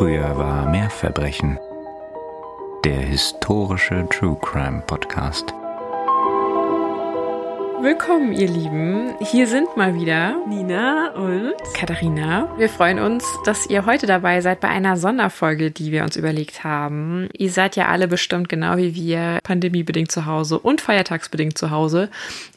Früher war mehr Verbrechen. Der historische True Crime Podcast. Willkommen, ihr Lieben. Hier sind mal wieder Nina und Katharina. Wir freuen uns, dass ihr heute dabei seid bei einer Sonderfolge, die wir uns überlegt haben. Ihr seid ja alle bestimmt genau wie wir pandemiebedingt zu Hause und feiertagsbedingt zu Hause.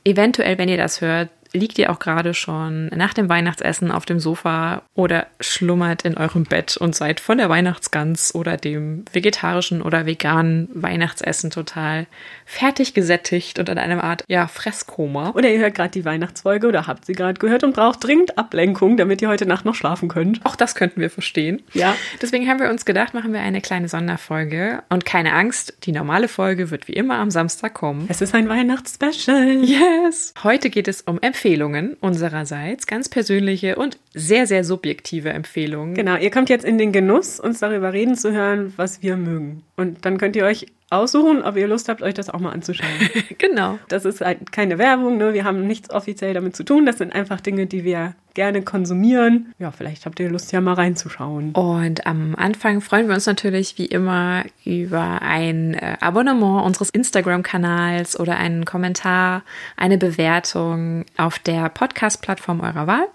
Eventuell, wenn ihr das hört, liegt ihr auch gerade schon nach dem Weihnachtsessen auf dem Sofa oder schlummert in eurem Bett und seid von der Weihnachtsgans oder dem vegetarischen oder veganen Weihnachtsessen total fertig gesättigt und in einer Art, ja, Fresskoma. Oder ihr hört gerade die Weihnachtsfolge oder habt sie gerade gehört und braucht dringend Ablenkung, damit ihr heute Nacht noch schlafen könnt. Auch das könnten wir verstehen. Ja. Deswegen haben wir uns gedacht, machen wir eine kleine Sonderfolge. Und keine Angst, die normale Folge wird wie immer am Samstag kommen. Es ist ein Weihnachtsspecial. Yes! Heute geht es um Empfehlungen unsererseits, ganz persönliche und sehr, sehr subjektive Empfehlungen. Genau, ihr kommt jetzt in den Genuss, uns darüber reden zu hören, was wir mögen. Und dann könnt ihr euch aussuchen, ob ihr Lust habt, euch das auch mal anzuschauen. genau. Das ist halt keine Werbung, ne? wir haben nichts offiziell damit zu tun. Das sind einfach Dinge, die wir gerne konsumieren. Ja, vielleicht habt ihr Lust, ja mal reinzuschauen. Und am Anfang freuen wir uns natürlich wie immer über ein äh, Abonnement unseres Instagram-Kanals oder einen Kommentar, eine Bewertung auf der Podcast-Plattform eurer Wahl.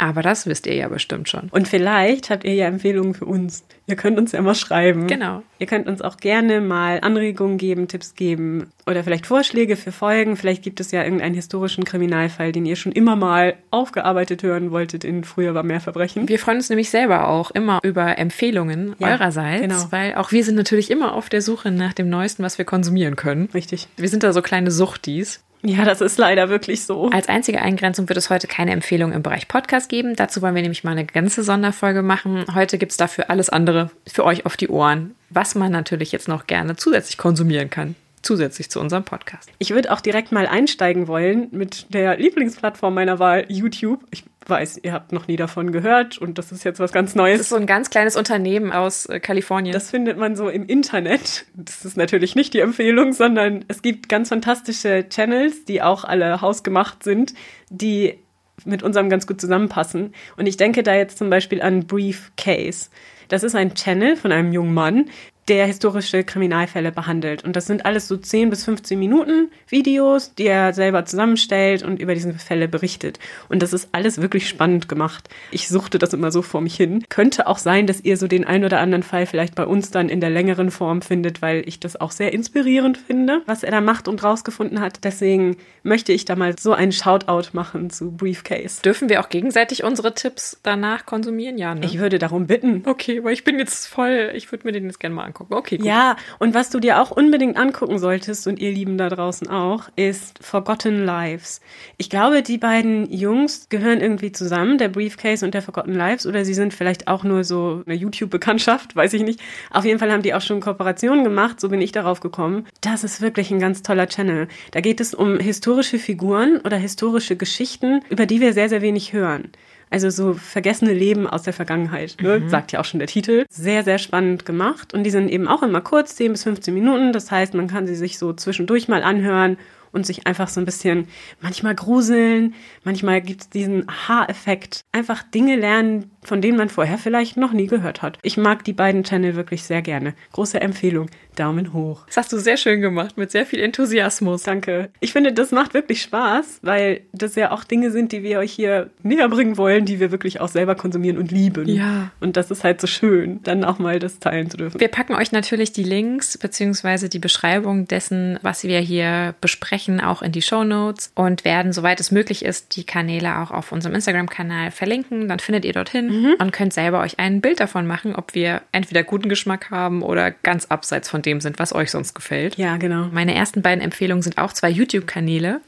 Aber das wisst ihr ja bestimmt schon. Und vielleicht habt ihr ja Empfehlungen für uns. Ihr könnt uns ja mal schreiben. Genau. Ihr könnt uns auch gerne mal Anregungen geben, Tipps geben oder vielleicht Vorschläge für Folgen. Vielleicht gibt es ja irgendeinen historischen Kriminalfall, den ihr schon immer mal aufgearbeitet hören wolltet in Früher war mehr Verbrechen. Wir freuen uns nämlich selber auch immer über Empfehlungen Ja, eurerseits, genau. weil auch wir sind natürlich immer auf der Suche nach dem Neuesten, was wir konsumieren können. Richtig. Wir sind da so kleine Suchtis. Ja, das ist leider wirklich so. Als einzige Eingrenzung wird es heute keine Empfehlung im Bereich Podcast geben. Dazu wollen wir nämlich mal eine ganze Sonderfolge machen. Heute gibt's dafür alles andere für euch auf die Ohren, was man natürlich jetzt noch gerne zusätzlich konsumieren kann. Zusätzlich zu unserem Podcast. Ich würde auch direkt mal einsteigen wollen mit der Lieblingsplattform meiner Wahl, YouTube. Ich weiß, ihr habt noch nie davon gehört und das ist jetzt was ganz Das ist Neues. so ein ganz kleines Unternehmen aus äh, Kalifornien. Das findet man so im Internet. Das ist natürlich nicht die Empfehlung, sondern es gibt ganz fantastische Channels, die auch alle hausgemacht sind, die mit unserem ganz gut zusammenpassen. Und ich denke da jetzt zum Beispiel an Briefcase. Das ist ein Channel von einem jungen Mann, der historische Kriminalfälle behandelt. Und das sind alles so 10 bis 15 Minuten Videos, die er selber zusammenstellt und über diese Fälle berichtet. Und das ist alles wirklich spannend gemacht. Ich suchte das immer so vor mich hin. Könnte auch sein, dass ihr so den ein oder anderen Fall vielleicht bei uns dann in der längeren Form findet, weil ich das auch sehr inspirierend finde, was er da macht und rausgefunden hat. Deswegen möchte ich da mal so einen Shoutout machen zu Briefcase. Dürfen wir auch gegenseitig unsere Tipps danach konsumieren? Ja, ne? Ich würde darum bitten. okay, aber ich bin jetzt voll, ich würde mir den jetzt gerne mal angucken. Okay, gut. Ja, und was du dir auch unbedingt angucken solltest, und ihr Lieben da draußen auch, ist Forgotten Lives. Ich glaube, die beiden Jungs gehören irgendwie zusammen, der Briefcase und der Forgotten Lives, oder sie sind vielleicht auch nur so eine YouTube-Bekanntschaft, weiß ich nicht. Auf jeden Fall haben die auch schon Kooperationen gemacht, so bin ich darauf gekommen. Das ist wirklich ein ganz toller Channel. Da geht es um historische Figuren oder historische Geschichten, über die wir sehr, sehr wenig hören. Also so vergessene Leben aus der Vergangenheit, ne? sagt ja auch schon der Titel. Sehr, sehr spannend gemacht. Und die sind eben auch immer kurz, 10 bis 15 Minuten. Das heißt, man kann sie sich so zwischendurch mal anhören und sich einfach so ein bisschen manchmal gruseln. Manchmal gibt es diesen Aha-Effekt. Einfach Dinge lernen, von denen man vorher vielleicht noch nie gehört hat. Ich mag die beiden Channel wirklich sehr gerne. Große Empfehlung. Daumen hoch. Das hast du sehr schön gemacht, mit sehr viel Enthusiasmus. Danke. Ich finde, das macht wirklich Spaß, weil das ja auch Dinge sind, die wir euch hier näher bringen wollen, die wir wirklich auch selber konsumieren und lieben. Ja. Und das ist halt so schön, dann auch mal das teilen zu dürfen. Wir packen euch natürlich die Links beziehungsweise die Beschreibung dessen, was wir hier besprechen, auch in die Show Notes und werden, soweit es möglich ist, die Kanäle auch auf unserem Instagram-Kanal verlinken. Dann findet ihr dorthin und könnt selber euch ein Bild davon machen, ob wir entweder guten Geschmack haben oder ganz abseits von dem sind, was euch sonst gefällt. Ja, genau. Meine ersten beiden Empfehlungen sind auch zwei YouTube-Kanäle.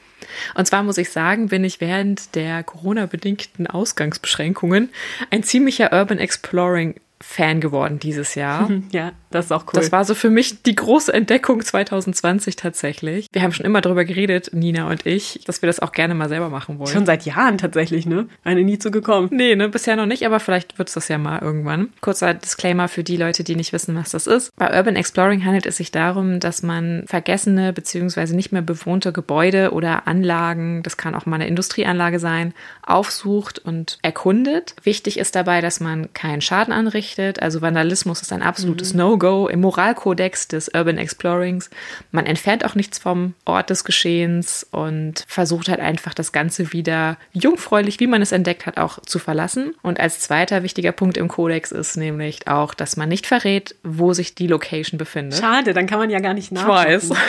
Und zwar muss ich sagen, bin ich während der Corona-bedingten Ausgangsbeschränkungen ein ziemlicher Urban Exploring Fan geworden dieses Jahr. Ja, das ist auch cool. Das war so für mich die große Entdeckung 2020 tatsächlich. Wir haben schon immer darüber geredet, Nina und ich, dass wir das auch gerne mal selber machen wollen. schon seit Jahren tatsächlich, ne? Eine nie zugekommen. Nee, ne, bisher noch nicht, aber vielleicht wird es das ja mal irgendwann. Kurzer Disclaimer für die Leute, die nicht wissen, was das ist. Bei Urban Exploring handelt es sich darum, dass man vergessene bzw. nicht mehr bewohnte Gebäude oder Anlagen, das kann auch mal eine Industrieanlage sein, aufsucht und erkundet. Wichtig ist dabei, dass man keinen Schaden anrichtet eingerichtet. Also Vandalismus ist ein absolutes mhm. No-Go im Moralkodex des Urban Explorings. Man entfernt auch nichts vom Ort des Geschehens und versucht halt einfach das Ganze wieder jungfräulich, wie man es entdeckt hat, auch zu verlassen. Und als zweiter wichtiger Punkt im Kodex ist nämlich auch, dass man nicht verrät, wo sich die Location befindet. Schade, dann kann man ja gar nicht nachschauen. Ich weiß.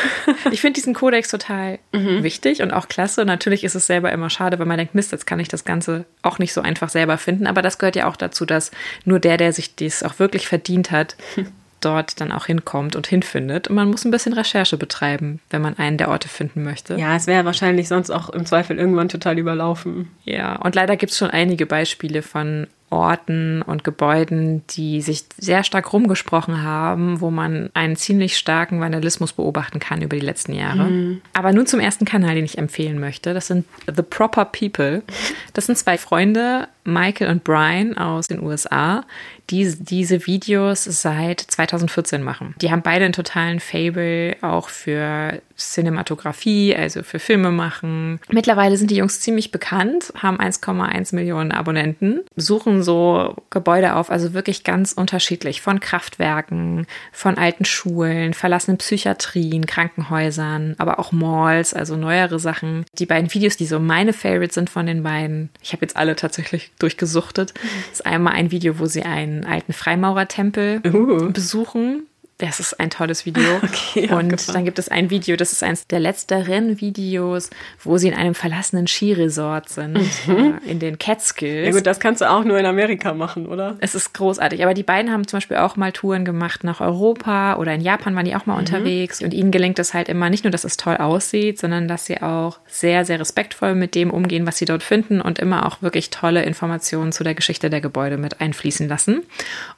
Ich finde diesen Kodex total mhm. wichtig und auch klasse. Natürlich ist es selber immer schade, wenn man denkt, Mist, jetzt kann ich das Ganze auch nicht so einfach selber finden. Aber das gehört ja auch dazu, dass nur der, der sich dies auch wirklich verdient hat, dort dann auch hinkommt und hinfindet. Und man muss ein bisschen Recherche betreiben, wenn man einen der Orte finden möchte. Ja, es wäre wahrscheinlich sonst auch im Zweifel irgendwann total überlaufen. Ja, und leider gibt es schon einige Beispiele von Orten und Gebäuden, die sich sehr stark rumgesprochen haben, wo man einen ziemlich starken Vandalismus beobachten kann über die letzten Jahre. Mhm. Aber nun zum ersten Kanal, den ich empfehlen möchte. Das sind The Proper People. Das sind zwei Freunde, Michael und Brian aus den USA, die diese Videos seit 2014 machen. Die haben beide einen totalen Fable auch für Cinematografie, also für Filme machen. Mittlerweile sind die Jungs ziemlich bekannt, haben 1,1 Millionen Abonnenten, suchen so Gebäude auf, also wirklich ganz unterschiedlich, von Kraftwerken, von alten Schulen, verlassenen Psychiatrien, Krankenhäusern, aber auch Malls, also neuere Sachen. Die beiden Videos, die so meine Favorites sind von den beiden, ich habe jetzt alle tatsächlich durchgesuchtet, ist einmal ein Video, wo sie einen alten Freimaurertempel uh. besuchen das ist ein tolles Video. Okay, und dann gibt es ein Video, das ist eines der letzteren Videos, wo sie in einem verlassenen Skiresort sind, mhm. Äh, in den Catskills. Ja gut, das kannst du auch nur in Amerika machen, oder? Es ist großartig. Aber die beiden haben zum Beispiel auch mal Touren gemacht nach Europa oder in Japan waren die auch mal mhm. unterwegs. Und ihnen gelingt es halt immer nicht nur, dass es toll aussieht, sondern dass sie auch sehr, sehr respektvoll mit dem umgehen, was sie dort finden und immer auch wirklich tolle Informationen zu der Geschichte der Gebäude mit einfließen lassen.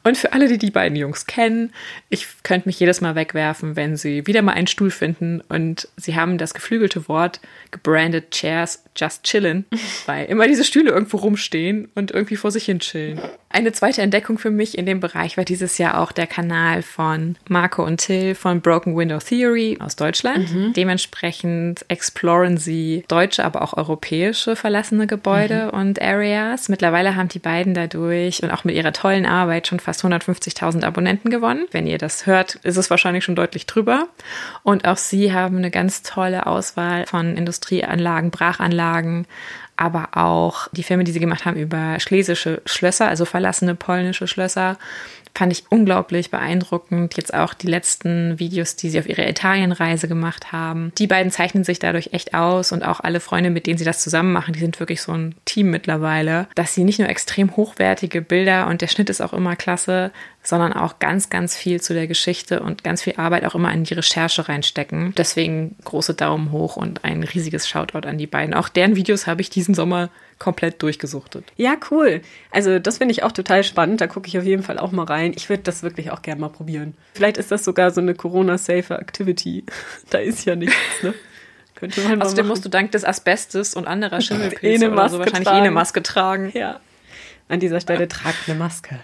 Und für alle, die die beiden Jungs kennen, ich könnte mich jedes Mal wegwerfen, wenn sie wieder mal einen Stuhl finden und sie haben das geflügelte Wort gebrandet Chairs just chillen, weil immer diese Stühle irgendwo rumstehen und irgendwie vor sich hin chillen. Eine zweite Entdeckung für mich in dem Bereich war dieses Jahr auch der Kanal von Marco und Till von Broken Window Theory aus Deutschland. Mhm. Dementsprechend exploren sie deutsche, aber auch europäische verlassene Gebäude mhm. und Areas. Mittlerweile haben die beiden dadurch und auch mit ihrer tollen Arbeit schon fast 150.000 Abonnenten gewonnen. Wenn ihr das hört, ist es wahrscheinlich schon deutlich drüber. Und auch sie haben eine ganz tolle Auswahl von Industrieanlagen, Brachanlagen, aber auch die Filme, die sie gemacht haben über schlesische Schlösser, also verlassene polnische Schlösser, fand ich unglaublich beeindruckend. Jetzt auch die letzten Videos, die sie auf ihrer Italienreise gemacht haben. Die beiden zeichnen sich dadurch echt aus und auch alle Freunde, mit denen sie das zusammen machen, die sind wirklich so ein Team mittlerweile, dass sie nicht nur extrem hochwertige Bilder und der Schnitt ist auch immer klasse, sondern auch ganz, ganz viel zu der Geschichte und ganz viel Arbeit auch immer in die Recherche reinstecken. Deswegen große Daumen hoch und ein riesiges Shoutout an die beiden. Auch deren Videos habe ich diesen Sommer komplett durchgesuchtet. Ja, cool. Also das finde ich auch total spannend. Da gucke ich auf jeden Fall auch mal rein. Ich würde das wirklich auch gerne mal probieren. Vielleicht ist das sogar so eine Corona-safe Activity. da ist ja nichts, ne? Könnte man Außerdem musst du dank des Asbestes und anderer Schimmelpilze oder so wahrscheinlich tragen. eh eine Maske tragen. Ja. An dieser Stelle tragt eine Maske.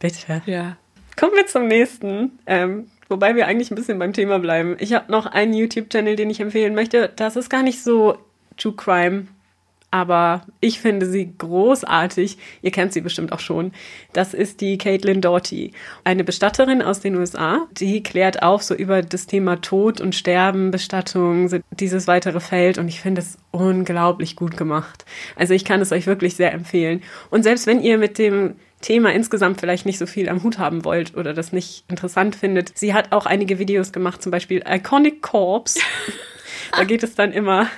Bitte. Ja. Kommen wir zum nächsten. Ähm, wobei wir eigentlich ein bisschen beim Thema bleiben. Ich habe noch einen YouTube-Channel, den ich empfehlen möchte. Das ist gar nicht so True Crime aber ich finde sie großartig. Ihr kennt sie bestimmt auch schon. Das ist die Caitlin Doughty, eine Bestatterin aus den USA. Die klärt auf so über das Thema Tod und Sterben, Bestattung, dieses weitere Feld und ich finde es unglaublich gut gemacht. Also ich kann es euch wirklich sehr empfehlen. Und selbst wenn ihr mit dem Thema insgesamt vielleicht nicht so viel am Hut haben wollt oder das nicht interessant findet. Sie hat auch einige Videos gemacht, zum Beispiel Iconic Corpse. da geht es dann immer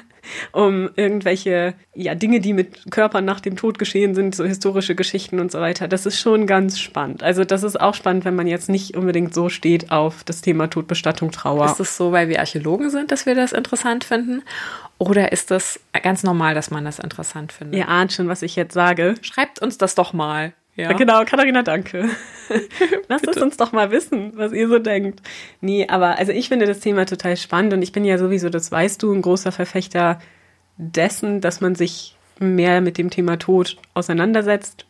um irgendwelche ja, Dinge, die mit Körpern nach dem Tod geschehen sind, so historische Geschichten und so weiter. Das ist schon ganz spannend. Also das ist auch spannend, wenn man jetzt nicht unbedingt so steht auf das Thema Todbestattung, Trauer. Ist es so, weil wir Archäologen sind, dass wir das interessant finden? Oder ist das ganz normal, dass man das interessant findet? Ihr ahnt schon, was ich jetzt sage. Schreibt uns das doch mal. Ja. Genau, Katharina, danke. Lasst es uns doch mal wissen, was ihr so denkt. Nee, aber also ich finde das Thema total spannend und ich bin ja sowieso, das weißt du, ein großer Verfechter dessen, dass man sich mehr mit dem Thema Tod auseinandersetzt.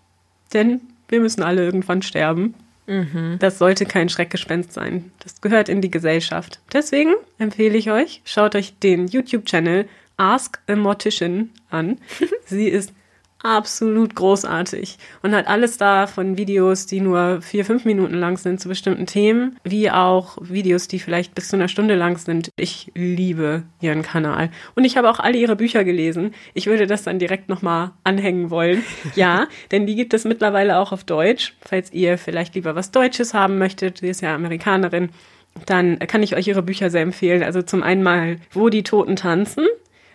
Denn wir müssen alle irgendwann sterben. Mhm. Das sollte kein Schreckgespenst sein. Das gehört in die Gesellschaft. Deswegen empfehle ich euch, schaut euch den YouTube-Channel Ask a Mortician an. Sie ist absolut großartig und hat alles da von Videos, die nur vier, fünf Minuten lang sind zu bestimmten Themen, wie auch Videos, die vielleicht bis zu einer Stunde lang sind. Ich liebe ihren Kanal und ich habe auch alle ihre Bücher gelesen. Ich würde das dann direkt nochmal anhängen wollen. Ja, denn die gibt es mittlerweile auch auf Deutsch, falls ihr vielleicht lieber was Deutsches haben möchtet. Sie ist ja Amerikanerin. Dann kann ich euch ihre Bücher sehr empfehlen. Also zum einen mal Wo die Toten tanzen,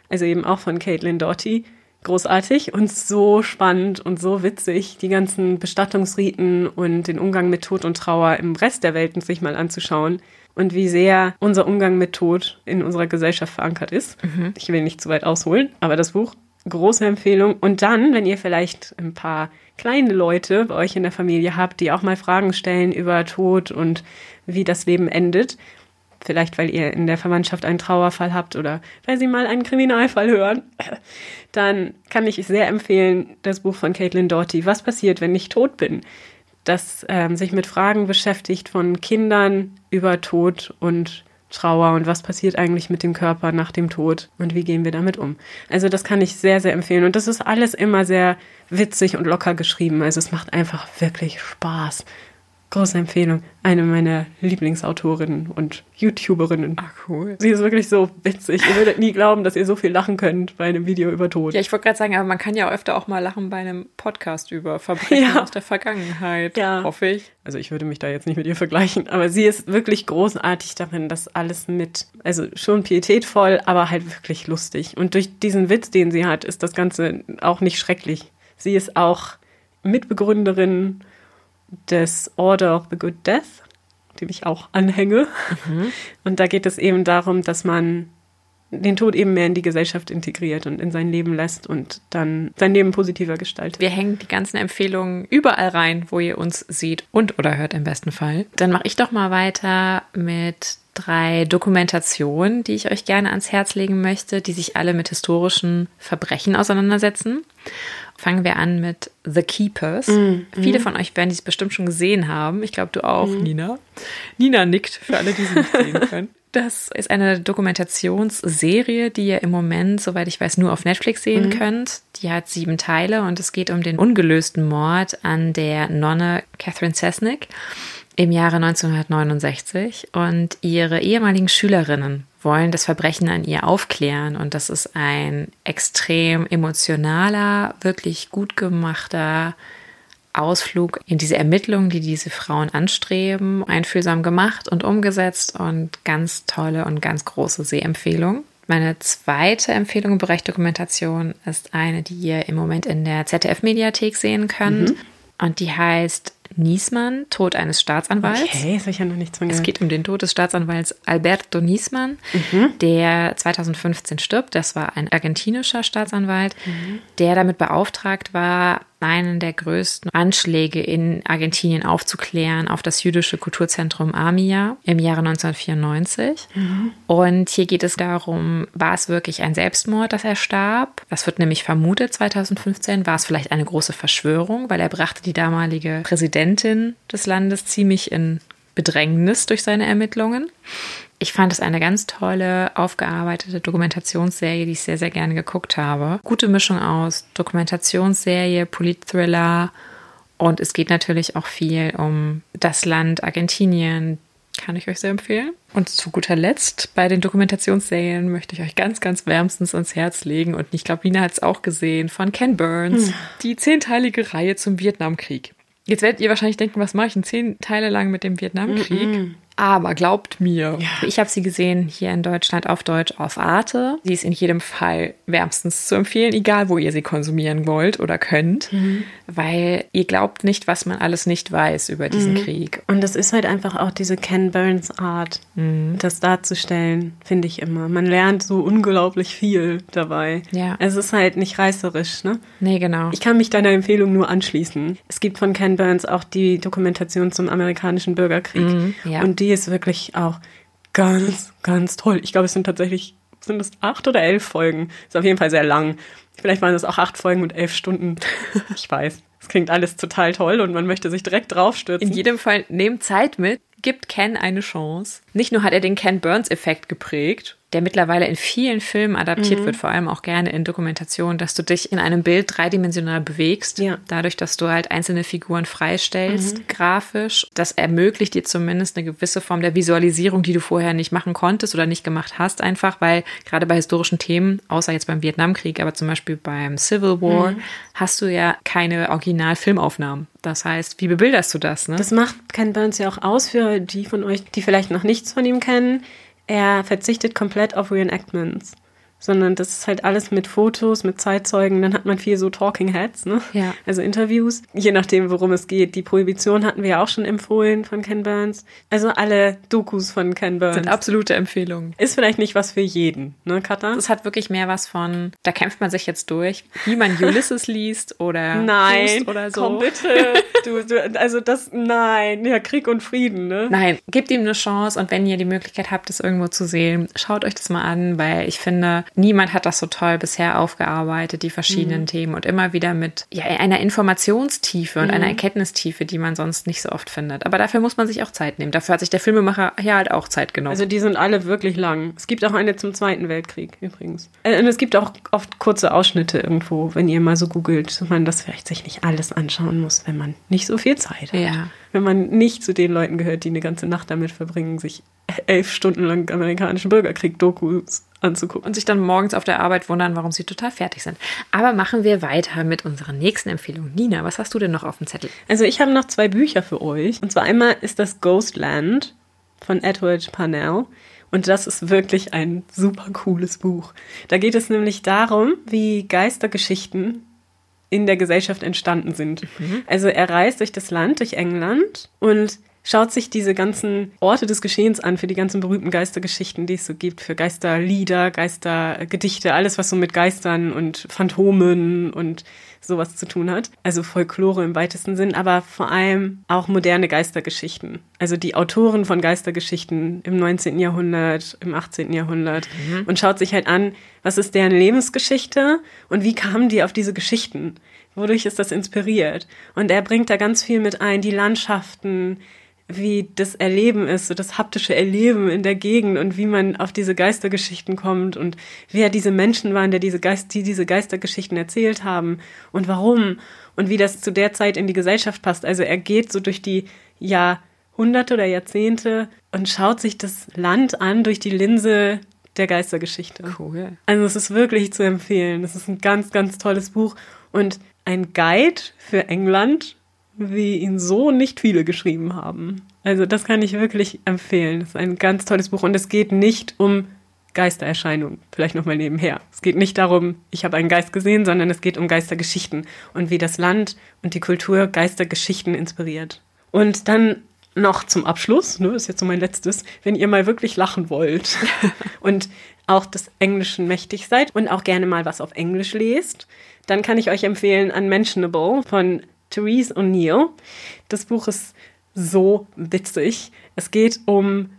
also eben auch von Caitlin Doughty großartig und so spannend und so witzig, die ganzen Bestattungsriten und den Umgang mit Tod und Trauer im Rest der Welt sich mal anzuschauen und wie sehr unser Umgang mit Tod in unserer Gesellschaft verankert ist. Mhm. Ich will nicht zu weit ausholen, aber das Buch, große Empfehlung. Und dann, wenn ihr vielleicht ein paar kleine Leute bei euch in der Familie habt, die auch mal Fragen stellen über Tod und wie das Leben endet, vielleicht weil ihr in der Verwandtschaft einen Trauerfall habt oder weil sie mal einen Kriminalfall hören, dann kann ich sehr empfehlen, das Buch von Caitlin Doughty, Was passiert, wenn ich tot bin? Das ähm, sich mit Fragen beschäftigt von Kindern über Tod und Trauer und was passiert eigentlich mit dem Körper nach dem Tod und wie gehen wir damit um. Also das kann ich sehr, sehr empfehlen. Und das ist alles immer sehr witzig und locker geschrieben. Also es macht einfach wirklich Spaß. Große Empfehlung. Eine meiner Lieblingsautorinnen und YouTuberinnen. Ach, cool. Sie ist wirklich so witzig. Ihr würdet nie glauben, dass ihr so viel lachen könnt bei einem Video über Tod. Ja, ich wollte gerade sagen, aber man kann ja öfter auch mal lachen bei einem Podcast über Verbrechen ja. aus der Vergangenheit. Ja. Hoffe ich. Also ich würde mich da jetzt nicht mit ihr vergleichen, aber sie ist wirklich großartig darin, das alles mit, also schon pietätvoll, aber halt wirklich lustig. Und durch diesen Witz, den sie hat, ist das Ganze auch nicht schrecklich. Sie ist auch Mitbegründerin des Order of the Good Death, dem ich auch anhänge. Mhm. Und da geht es eben darum, dass man den Tod eben mehr in die Gesellschaft integriert und in sein Leben lässt und dann sein Leben positiver gestaltet. Wir hängen die ganzen Empfehlungen überall rein, wo ihr uns seht und oder hört im besten Fall. Dann mache ich doch mal weiter mit drei Dokumentationen, die ich euch gerne ans Herz legen möchte, die sich alle mit historischen Verbrechen auseinandersetzen. Fangen wir an mit The Keepers. Mm, Viele von euch werden dies bestimmt schon gesehen haben. Ich glaube, du auch, mm. Nina. Nina nickt für alle, die sie nicht sehen können. Das ist eine Dokumentationsserie, die ihr im Moment, soweit ich weiß, nur auf Netflix sehen mhm. könnt. Die hat sieben Teile und es geht um den ungelösten Mord an der Nonne Catherine Cessnick im Jahre 1969 und ihre ehemaligen Schülerinnen wollen das Verbrechen an ihr aufklären und das ist ein extrem emotionaler, wirklich gut gemachter Ausflug in diese Ermittlungen, die diese Frauen anstreben, einfühlsam gemacht und umgesetzt und ganz tolle und ganz große Sehempfehlung. Meine zweite Empfehlung im Bereich Dokumentation ist eine, die ihr im Moment in der ZDF-Mediathek sehen könnt. Mhm. Und die heißt Niesmann, Tod eines Staatsanwalts. Okay, das ich noch nichts von Es geht um den Tod des Staatsanwalts Alberto Niesmann, mhm. der 2015 stirbt. Das war ein argentinischer Staatsanwalt, mhm. der damit beauftragt war, einen der größten Anschläge in Argentinien aufzuklären auf das jüdische Kulturzentrum Amia im Jahre 1994. Mhm. Und hier geht es darum, war es wirklich ein Selbstmord, dass er starb? Das wird nämlich vermutet 2015. War es vielleicht eine große Verschwörung, weil er brachte die damalige Präsidentin des Landes ziemlich in Bedrängnis durch seine Ermittlungen. Ich fand es eine ganz tolle, aufgearbeitete Dokumentationsserie, die ich sehr, sehr gerne geguckt habe. Gute Mischung aus Dokumentationsserie, Politthriller und es geht natürlich auch viel um das Land Argentinien. Kann ich euch sehr empfehlen. Und zu guter Letzt, bei den Dokumentationsserien möchte ich euch ganz, ganz wärmstens ans Herz legen. Und ich glaube, Lina hat es auch gesehen, von Ken Burns, hm. die zehnteilige Reihe zum Vietnamkrieg. Jetzt werdet ihr wahrscheinlich denken, was mache ich denn zehn Teile lang mit dem Vietnamkrieg? Mm -mm. Aber glaubt mir, ja. ich habe sie gesehen hier in Deutschland auf Deutsch auf Arte. Sie ist in jedem Fall wärmstens zu empfehlen, egal wo ihr sie konsumieren wollt oder könnt, mhm. weil ihr glaubt nicht, was man alles nicht weiß über diesen mhm. Krieg. Und das ist halt einfach auch diese Ken Burns Art, mhm. das darzustellen, finde ich immer. Man lernt so unglaublich viel dabei. Ja. Es ist halt nicht reißerisch, ne? Nee, genau. Ich kann mich deiner Empfehlung nur anschließen. Es gibt von Ken Burns auch die Dokumentation zum amerikanischen Bürgerkrieg. Mhm. Ja. Und die ist wirklich auch ganz, ganz toll. Ich glaube, es sind tatsächlich, sind es acht oder elf Folgen? Ist auf jeden Fall sehr lang. Vielleicht waren es auch acht Folgen und elf Stunden. Ich weiß. Es klingt alles total toll und man möchte sich direkt draufstürzen. In jedem Fall nehmt Zeit mit, gibt Ken eine Chance. Nicht nur hat er den Ken Burns-Effekt geprägt, der mittlerweile in vielen Filmen adaptiert Mhm. wird, vor allem auch gerne in Dokumentationen, dass du dich in einem Bild dreidimensional bewegst, Ja. dadurch, dass du halt einzelne Figuren freistellst, grafisch. Das ermöglicht dir zumindest eine gewisse Form der Visualisierung, die du vorher nicht machen konntest oder nicht gemacht hast, einfach weil gerade bei historischen Themen, außer jetzt beim Vietnamkrieg, aber zum Beispiel beim Civil War, hast du ja keine Original-Filmaufnahmen. Das heißt, wie bebilderst du das? Ne? Das macht Ken Burns ja auch aus für die von euch, die vielleicht noch nichts von ihm kennen. Er verzichtet komplett auf Reenactments. Sondern das ist halt alles mit Fotos, mit Zeitzeugen. Dann hat man viel so Talking Heads, ne? Ja. Also Interviews. Je nachdem, worum es geht. Die Prohibition hatten wir ja auch schon empfohlen von Ken Burns. Also alle Dokus von Ken Burns. sind absolute Empfehlungen. ist vielleicht nicht was für jeden, ne, Katha? Es hat wirklich mehr was von, da kämpft man sich jetzt durch, wie man Ulysses liest oder Nein, oder so. komm bitte. Du, du, also das, nein, ja, Krieg und Frieden, ne? Nein, gebt ihm eine Chance und wenn ihr die Möglichkeit habt, das irgendwo zu sehen, schaut euch das mal an, weil ich finde, niemand hat das so toll bisher aufgearbeitet, die verschiedenen Themen und immer wieder mit ja, einer Informationstiefe und einer Erkenntnistiefe, die man sonst nicht so oft findet. Aber dafür muss man sich auch Zeit nehmen. Dafür hat sich der Filmemacher ja halt auch Zeit genommen. Also die sind alle wirklich lang. Es gibt auch eine zum Zweiten Weltkrieg übrigens. Äh, Und es gibt auch oft kurze Ausschnitte irgendwo, wenn ihr mal so googelt, dass man das vielleicht sich nicht alles anschauen muss, wenn man nicht so viel Zeit hat. Ja. Wenn man nicht zu den Leuten gehört, die eine ganze Nacht damit verbringen, sich elf Stunden lang amerikanischen Bürgerkrieg-Dokus anzugucken. und sich dann morgens auf der Arbeit wundern, warum sie total fertig sind. Aber machen wir weiter mit unserer nächsten Empfehlung. Nina, was hast du denn noch auf dem Zettel? Also ich habe noch zwei Bücher für euch. Und zwar einmal ist das Ghostland von Edward Parnell. Und das ist wirklich ein super cooles Buch. Da geht es nämlich darum, wie Geistergeschichten in der Gesellschaft entstanden sind. Also er reist durch das Land, durch England und schaut sich diese ganzen Orte des Geschehens an für die ganzen berühmten Geistergeschichten, die es so gibt, für Geisterlieder, Geistergedichte, alles, was so mit Geistern und Phantomen und sowas zu tun hat. Also Folklore im weitesten Sinn, aber vor allem auch moderne Geistergeschichten. Also die Autoren von Geistergeschichten im 19. Jahrhundert, im 18. Jahrhundert und schaut sich halt an, was ist deren Lebensgeschichte und wie kamen die auf diese Geschichten? Wodurch ist das inspiriert? Und er bringt da ganz viel mit ein, die Landschaften, wie das Erleben ist, so das haptische Erleben in der Gegend und wie man auf diese Geistergeschichten kommt und wer diese Menschen waren, der diese Geist, die diese Geistergeschichten erzählt haben und warum und wie das zu der Zeit in die Gesellschaft passt. Also er geht so durch die Jahrhunderte oder Jahrzehnte und schaut sich das Land an durch die Linse der Geistergeschichte. Cool. Also es ist wirklich zu empfehlen. Es ist ein ganz, ganz tolles Buch und ein Guide für England, wie ihn so nicht viele geschrieben haben. Also das kann ich wirklich empfehlen. Es ist ein ganz tolles Buch und es geht nicht um Geistererscheinungen, vielleicht nochmal nebenher. Es geht nicht darum, ich habe einen Geist gesehen, sondern es geht um Geistergeschichten und wie das Land und die Kultur Geistergeschichten inspiriert. Und dann noch zum Abschluss, ne, ist jetzt so mein letztes, wenn ihr mal wirklich lachen wollt und auch des Englischen mächtig seid und auch gerne mal was auf Englisch lest, dann kann ich euch empfehlen Unmentionable von Therese O'Neill. Das Buch ist so witzig. Es geht um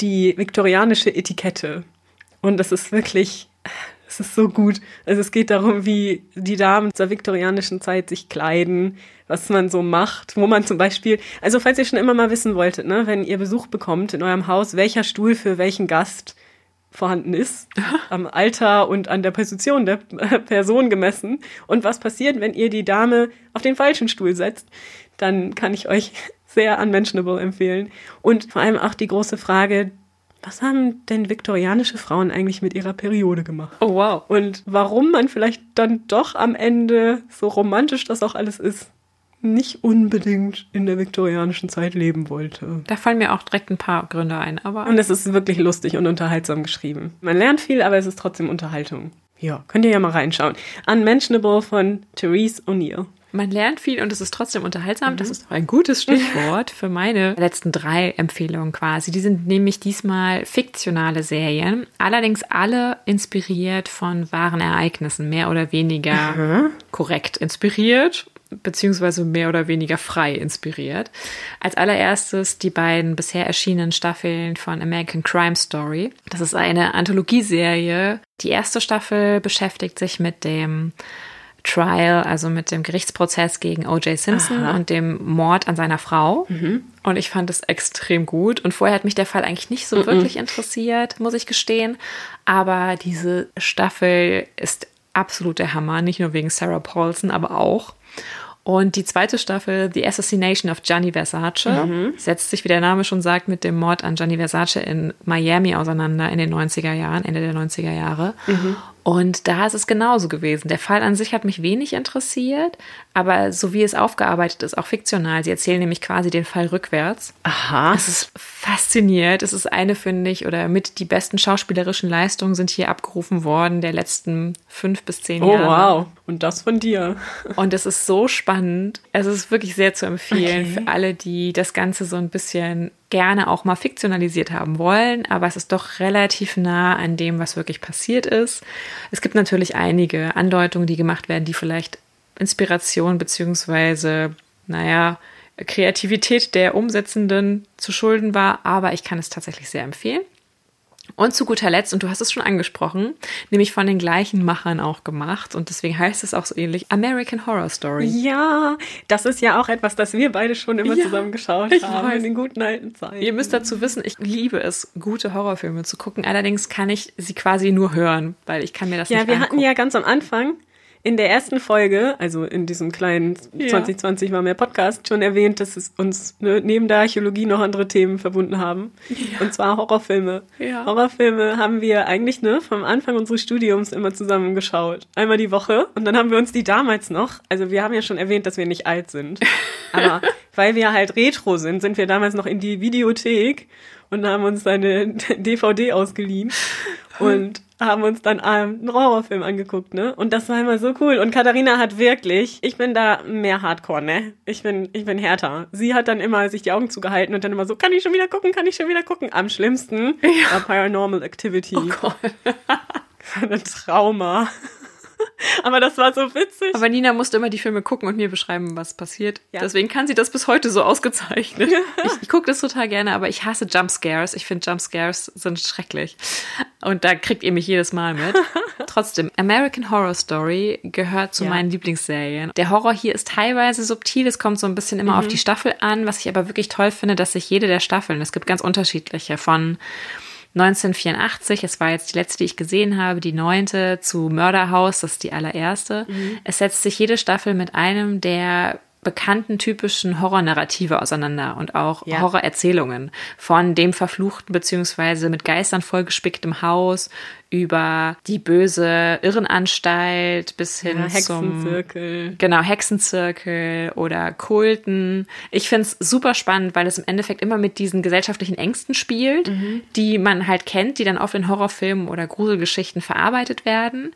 die viktorianische Etikette. Und es ist wirklich, es ist so gut. Also es geht darum, wie die Damen zur viktorianischen Zeit sich kleiden, was man so macht, wo man zum Beispiel, also falls ihr schon immer mal wissen wolltet, ne, wenn ihr Besuch bekommt in eurem Haus, welcher Stuhl für welchen Gast vorhanden ist, am Alter und an der Position der Person gemessen. Und was passiert, wenn ihr die Dame auf den falschen Stuhl setzt, dann kann ich euch sehr unmentionable empfehlen. Und vor allem auch die große Frage, was haben denn viktorianische Frauen eigentlich mit ihrer Periode gemacht? Oh, wow. Und warum man vielleicht dann doch am Ende, so romantisch das auch alles ist, nicht unbedingt in der viktorianischen Zeit leben wollte. Da fallen mir auch direkt ein paar Gründe ein, aber Und es ist wirklich lustig und unterhaltsam geschrieben. Man lernt viel, aber es ist trotzdem Unterhaltung. Ja, könnt ihr ja mal reinschauen. Unmentionable von Therese O'Neill. man lernt viel und es ist trotzdem unterhaltsam. Das ist auch ein gutes Stichwort für meine letzten drei Empfehlungen quasi. Die sind nämlich diesmal fiktionale Serien, allerdings alle inspiriert von wahren Ereignissen, mehr oder weniger korrekt inspiriert beziehungsweise mehr oder weniger frei inspiriert. Als allererstes die beiden bisher erschienenen Staffeln von American Crime Story. Das ist eine Anthologieserie. Die erste Staffel beschäftigt sich mit dem Trial, also mit dem Gerichtsprozess gegen O.J. Simpson und dem Mord an seiner Frau. und ich fand es extrem gut. Und vorher hat mich der Fall eigentlich nicht so -mm. wirklich interessiert, muss ich gestehen. Aber diese Staffel ist absolut der Hammer, nicht nur wegen Sarah Paulson, aber auch. Und die zweite Staffel, The Assassination of Gianni Versace, mhm. setzt sich, wie der Name schon sagt, mit dem Mord an Gianni Versace in Miami auseinander in den 90er Jahren, Ende der 90er Jahre. Mhm. Und da ist es genauso gewesen. Der Fall an sich hat mich wenig interessiert, aber so wie es aufgearbeitet ist, auch fiktional. Sie erzählen nämlich quasi den Fall rückwärts. Aha. Es ist fasziniert. Es ist eine, finde ich, oder mit die besten schauspielerischen Leistungen sind hier abgerufen worden der letzten fünf bis zehn oh, Jahre. Oh, wow. Und das von dir. Und es ist so spannend. Es ist wirklich sehr zu empfehlen okay. für alle, die das Ganze so ein bisschen gerne auch mal fiktionalisiert haben wollen, aber es ist doch relativ nah an dem, was wirklich passiert ist. Es gibt natürlich einige Andeutungen, die gemacht werden, die vielleicht Inspiration beziehungsweise, naja, Kreativität der Umsetzenden zu schulden war, aber ich kann es tatsächlich sehr empfehlen. Und zu guter Letzt, und du hast es schon angesprochen, nämlich von den gleichen Machern auch gemacht. Und deswegen heißt es auch so ähnlich American Horror Story. Ja, das ist ja auch etwas, das wir beide schon immer ja, zusammen geschaut haben weiß. in den guten alten Zeiten. Ihr müsst dazu wissen, ich liebe es, gute Horrorfilme zu gucken. Allerdings kann ich sie quasi nur hören, weil ich kann mir das ja, nicht Ja, wir hatten ja ganz am Anfang in der ersten Folge, also in diesem kleinen ja. 2020 war mehr Podcast, schon erwähnt, dass es uns ne, neben der Archäologie noch andere Themen verbunden haben. Ja. Und zwar Horrorfilme. Ja. Horrorfilme haben wir eigentlich ne, vom Anfang unseres Studiums immer zusammen geschaut. Einmal die Woche. Und dann haben wir uns die damals noch, also wir haben ja schon erwähnt, dass wir nicht alt sind. Aber weil wir halt retro sind, sind wir damals noch in die Videothek und haben uns eine DVD ausgeliehen. Und haben uns dann einen Horrorfilm angeguckt, ne? Und das war immer so cool. Und Katharina hat wirklich, ich bin da mehr Hardcore, ne? Ich bin, ich bin härter. Sie hat dann immer sich die Augen zugehalten und dann immer so, kann ich schon wieder gucken, kann ich schon wieder gucken? Am schlimmsten ja. war Paranormal Activity. Oh Gott. ein Trauma. Aber das war so witzig. Aber Nina musste immer die Filme gucken und mir beschreiben, was passiert. Ja. Deswegen kann sie das bis heute so ausgezeichnet. ich, ich gucke das total gerne, aber ich hasse Jumpscares. Ich finde Jumpscares sind schrecklich. Und da kriegt ihr mich jedes Mal mit. Trotzdem, American Horror Story gehört zu ja. meinen Lieblingsserien. Der Horror hier ist teilweise subtil. Es kommt so ein bisschen immer mhm. auf die Staffel an. Was ich aber wirklich toll finde, dass sich jede der Staffeln, es gibt ganz unterschiedliche, von 1984, es war jetzt die letzte, die ich gesehen habe, die neunte zu Mörderhaus, das ist die allererste. Mhm. Es setzt sich jede Staffel mit einem der bekannten typischen Horrornarrative auseinander und auch ja. Horrorerzählungen von dem verfluchten beziehungsweise mit Geistern vollgespicktem Haus über die böse Irrenanstalt bis hin ja, Hexenzirkel. zum genau Hexenzirkel oder Kulten. Ich finde es super spannend, weil es im Endeffekt immer mit diesen gesellschaftlichen Ängsten spielt, mhm. die man halt kennt, die dann oft in Horrorfilmen oder Gruselgeschichten verarbeitet werden.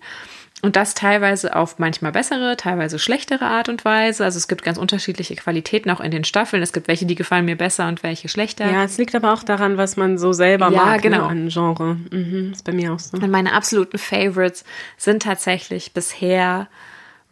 Und das teilweise auf manchmal bessere, teilweise schlechtere Art und Weise. Also es gibt ganz unterschiedliche Qualitäten auch in den Staffeln. Es gibt welche, die gefallen mir besser und welche schlechter. Ja, es liegt aber auch daran, was man so selber ja, mag genau. ne, an Genre. Mhm, ist bei mir auch so. Und meine absoluten Favorites sind tatsächlich bisher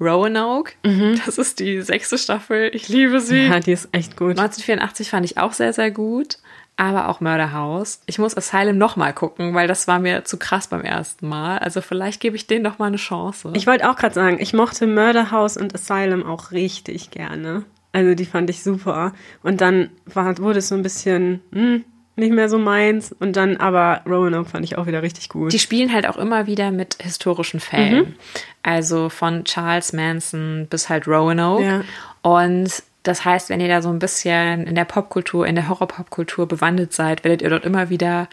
Roanoke. Mhm. Das ist die sechste Staffel. Ich liebe sie. Ja, die ist echt gut. 1984 fand ich auch sehr, sehr gut aber auch Mörderhaus. Ich muss Asylum nochmal gucken, weil das war mir zu krass beim ersten Mal. Also vielleicht gebe ich denen noch mal eine Chance. Ich wollte auch gerade sagen, ich mochte Mörderhaus und Asylum auch richtig gerne. Also die fand ich super. Und dann war, wurde es so ein bisschen hm, nicht mehr so meins. Und dann aber Roanoke fand ich auch wieder richtig gut. Die spielen halt auch immer wieder mit historischen Fällen. Mhm. Also von Charles Manson bis halt Roanoke. Ja. Und das heißt, wenn ihr da so ein bisschen in der Popkultur, in der Horror-Popkultur bewandelt seid, werdet ihr dort immer wieder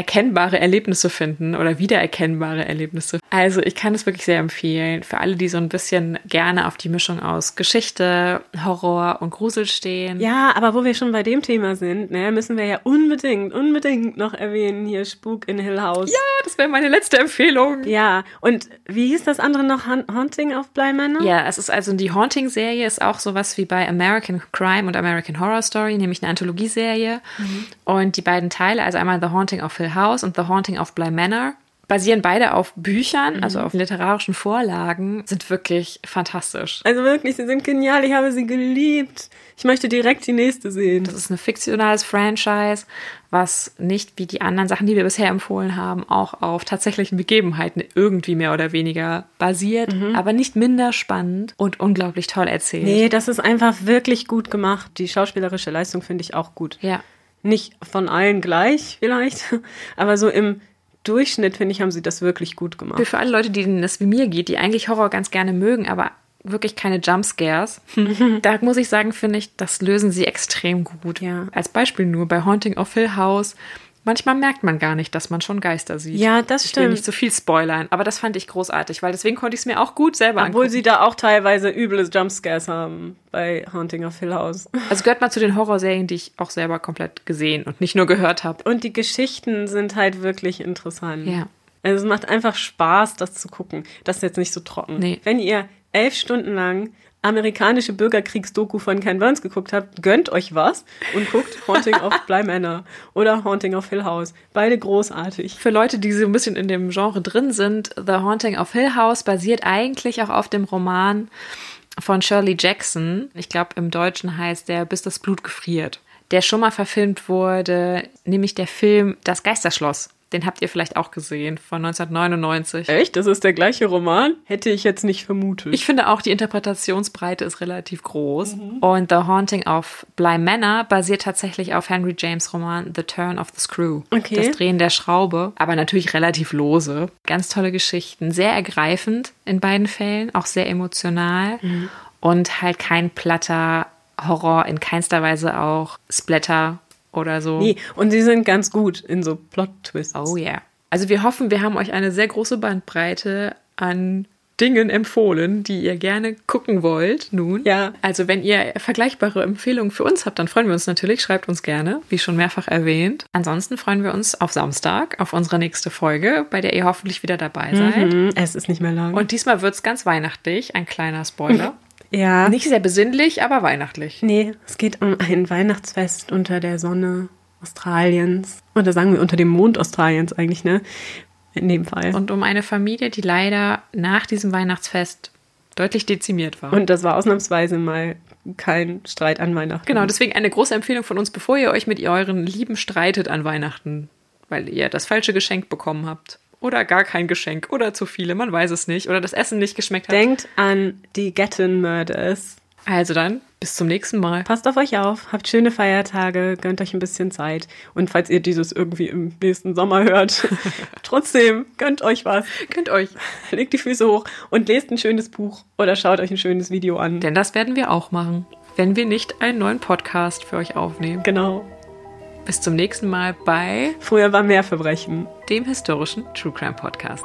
erkennbare Erlebnisse finden oder wiedererkennbare Erlebnisse. Also ich kann es wirklich sehr empfehlen für alle, die so ein bisschen gerne auf die Mischung aus Geschichte, Horror und Grusel stehen. Ja, aber wo wir schon bei dem Thema sind, ne, müssen wir ja unbedingt, unbedingt noch erwähnen hier Spuk in Hill House. Ja, das wäre meine letzte Empfehlung. Ja, und wie hieß das andere noch? Haunting auf Bly Manor? Ja, es ist also die Haunting-Serie ist auch sowas wie bei American Crime und American Horror Story, nämlich eine Anthologieserie. Mhm. Und die beiden Teile, also einmal The Haunting of Hill House und The Haunting of Bly Manor Basieren beide auf Büchern, also auf literarischen Vorlagen, sind wirklich fantastisch. Also wirklich, sie sind genial. Ich habe sie geliebt. Ich möchte direkt die nächste sehen. Das ist ein fiktionales Franchise, was nicht wie die anderen Sachen, die wir bisher empfohlen haben, auch auf tatsächlichen Begebenheiten irgendwie mehr oder weniger basiert, aber nicht minder spannend und unglaublich toll erzählt. Nee, das ist einfach wirklich gut gemacht. Die schauspielerische Leistung finde ich auch gut. Ja. Nicht von allen gleich vielleicht, aber so im Durchschnitt, finde ich, haben sie das wirklich gut gemacht. Für alle Leute, denen das wie mir geht, die eigentlich Horror ganz gerne mögen, aber wirklich keine Jumpscares. da muss ich sagen, finde ich, das lösen sie extrem gut. Ja. Als Beispiel nur bei Haunting of Hill House. Manchmal merkt man gar nicht, dass man schon Geister sieht. Ja, das Ich will stimmt. nicht zu viel spoilern, aber das fand ich großartig, weil deswegen konnte ich es mir auch gut selber Obwohl angucken. sie da auch teilweise üble Jumpscares haben bei Haunting of Hill House. Also gehört mal zu den Horrorserien, die ich auch selber komplett gesehen und nicht nur gehört habe. Und die Geschichten sind halt wirklich interessant. Ja. Also es macht einfach Spaß, das zu gucken. Das ist jetzt nicht so trocken. Nee. Wenn ihr elf Stunden lang amerikanische Bürgerkriegsdoku von Ken Burns geguckt habt, gönnt euch was und guckt Haunting of Bly Manor oder Haunting of Hill House. Beide großartig. Für Leute, die so ein bisschen in dem Genre drin sind, The Haunting of Hill House basiert eigentlich auch auf dem Roman von Shirley Jackson. Ich glaube, im Deutschen heißt der Bis das Blut gefriert. Der schon mal verfilmt wurde, nämlich der Film Das Geisterschloss. Den habt ihr vielleicht auch gesehen, von 1999. Echt? Das ist der gleiche Roman? Hätte ich jetzt nicht vermutet. Ich finde auch, die Interpretationsbreite ist relativ groß. Und The Haunting of Bly Manor basiert tatsächlich auf Henry James Roman The Turn of the Screw. Okay. Das Drehen der Schraube, aber natürlich relativ lose. Ganz tolle Geschichten. Sehr ergreifend in beiden Fällen, auch sehr emotional. Und halt kein platter Horror, in keinster Weise auch Splatter oder so. nee, und sie sind ganz gut in so Plot-Twists. Oh yeah. Also wir hoffen, wir haben euch eine sehr große Bandbreite an Dingen empfohlen, die ihr gerne gucken wollt nun. Ja. Also wenn ihr vergleichbare Empfehlungen für uns habt, dann freuen wir uns natürlich. Schreibt uns gerne, wie schon mehrfach erwähnt. Ansonsten freuen wir uns auf Samstag, auf unsere nächste Folge, bei der ihr hoffentlich wieder dabei seid. Mhm, es ist nicht mehr lang. Und diesmal wird es ganz weihnachtlich, ein kleiner Spoiler. ja. Nicht sehr besinnlich, aber weihnachtlich. Nee, es geht um ein Weihnachtsfest unter der Sonne Australiens. Oder sagen wir unter dem Mond Australiens eigentlich, ne? In dem Fall. Und, Und um eine Familie, die leider nach diesem Weihnachtsfest deutlich dezimiert war. das war ausnahmsweise mal kein Streit an Weihnachten. Genau, deswegen eine große Empfehlung von uns, bevor ihr euch mit euren Lieben streitet an Weihnachten, weil ihr das falsche Geschenk bekommen habt. Oder gar kein Geschenk. Oder zu viele, man weiß es nicht. Oder das Essen nicht geschmeckt hat. Denkt an die Gatton Murders. Also dann, bis zum nächsten Mal. Passt auf euch auf, habt schöne Feiertage, gönnt euch ein bisschen Zeit. Und falls ihr dieses irgendwie im nächsten Sommer hört, trotzdem gönnt euch was. Könnt euch. Legt die Füße hoch und lest ein schönes Buch oder schaut euch ein schönes Video an. Denn das werden wir auch machen, wenn wir nicht einen neuen Podcast für euch aufnehmen. Genau. Bis zum nächsten Mal bei Früher war mehr Verbrechen. dem historischen True Crime Podcast.